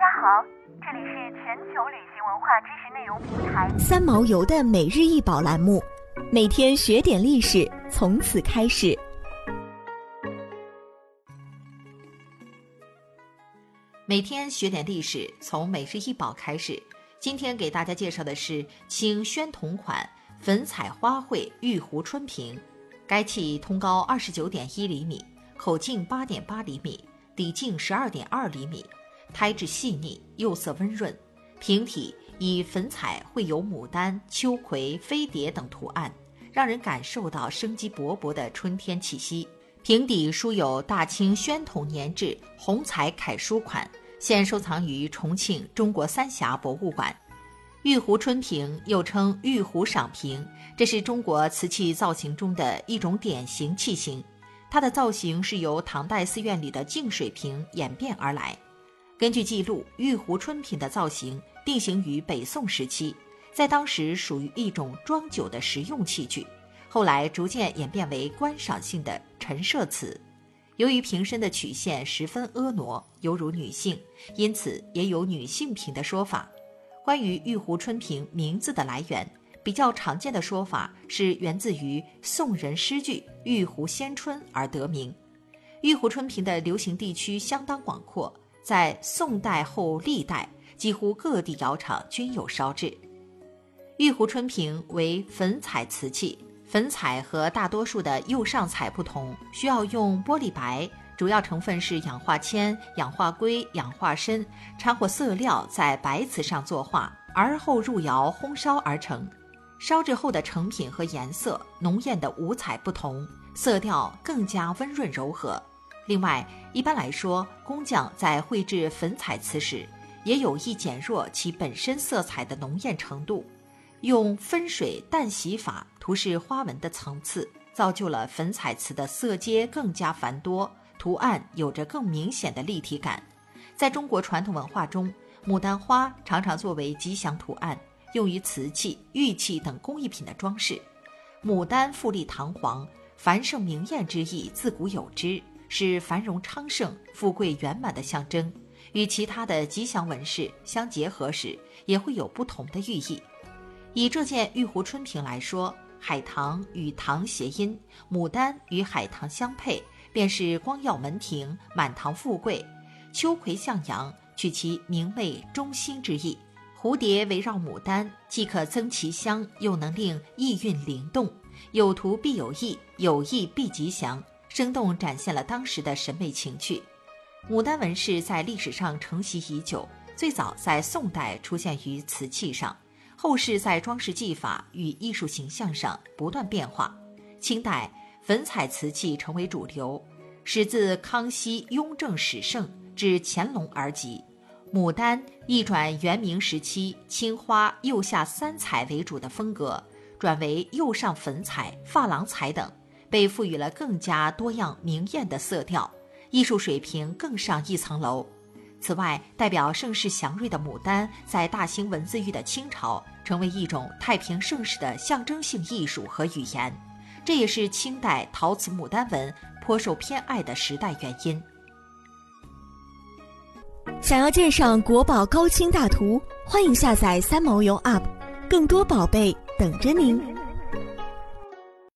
家好，这里是全球旅行文化知识内容平台三毛游的每日一宝栏目，每天学点历史，从此开始。每天学点历史，从每日一宝开始。今天给大家介绍的是清宣统款粉彩花卉玉壶春瓶，该器通高二十九点一厘米，口径八点八厘米，底径十二点二厘米。胎质细腻，釉色温润，瓶体以粉彩绘有牡丹、秋葵、飞蝶等图案，让人感受到生机勃勃的春天气息。瓶底书有“大清宣统年制红彩楷书款”，现收藏于重庆中国三峡博物馆。玉壶春瓶又称玉壶赏瓶，这是中国瓷器造型中的一种典型器型。它的造型是由唐代寺院里的净水瓶演变而来。根据记录，玉壶春瓶的造型定型于北宋时期，在当时属于一种装酒的实用器具，后来逐渐演变为观赏性的陈设瓷。由于瓶身的曲线十分婀娜，犹如女性，因此也有女性瓶的说法。关于玉壶春瓶名字的来源，比较常见的说法是源自于宋人诗句“玉壶先春”而得名。玉壶春瓶的流行地区相当广阔。在宋代后历代，几乎各地窑厂均有烧制。玉壶春瓶为粉彩瓷器，粉彩和大多数的釉上彩不同，需要用玻璃白，主要成分是氧化铅、氧化硅、氧化砷，掺和色料在白瓷上作画，而后入窑烘烧而成。烧制后的成品和颜色浓艳的五彩不同，色调更加温润柔和。另外，一般来说，工匠在绘制粉彩瓷时，也有意减弱其本身色彩的浓艳程度，用分水淡洗法涂饰花纹的层次，造就了粉彩瓷的色阶更加繁多，图案有着更明显的立体感。在中国传统文化中，牡丹花常常作为吉祥图案，用于瓷器、玉器等工艺品的装饰。牡丹富丽堂皇、繁盛明艳之意，自古有之。是繁荣昌盛、富贵圆满的象征，与其他的吉祥纹饰相结合时，也会有不同的寓意。以这件玉壶春瓶来说，海棠与棠谐音，牡丹与海棠相配，便是光耀门庭、满堂富贵；秋葵向阳，取其明媚忠心之意；蝴蝶围绕牡丹，既可增其香，又能令意韵灵动。有图必有意，有意必吉祥。生动展现了当时的审美情趣。牡丹纹饰在历史上承袭已久，最早在宋代出现于瓷器上，后世在装饰技法与艺术形象上不断变化。清代粉彩瓷器成为主流，始自康熙、雍正始盛至乾隆而极。牡丹一转元明时期青花釉下三彩为主的风格，转为釉上粉彩、珐琅彩等。被赋予了更加多样明艳的色调，艺术水平更上一层楼。此外，代表盛世祥瑞的牡丹，在大兴文字狱的清朝，成为一种太平盛世的象征性艺术和语言，这也是清代陶瓷牡丹纹颇受偏爱的时代原因。想要鉴赏国宝高清大图，欢迎下载三毛游 App，更多宝贝等着您。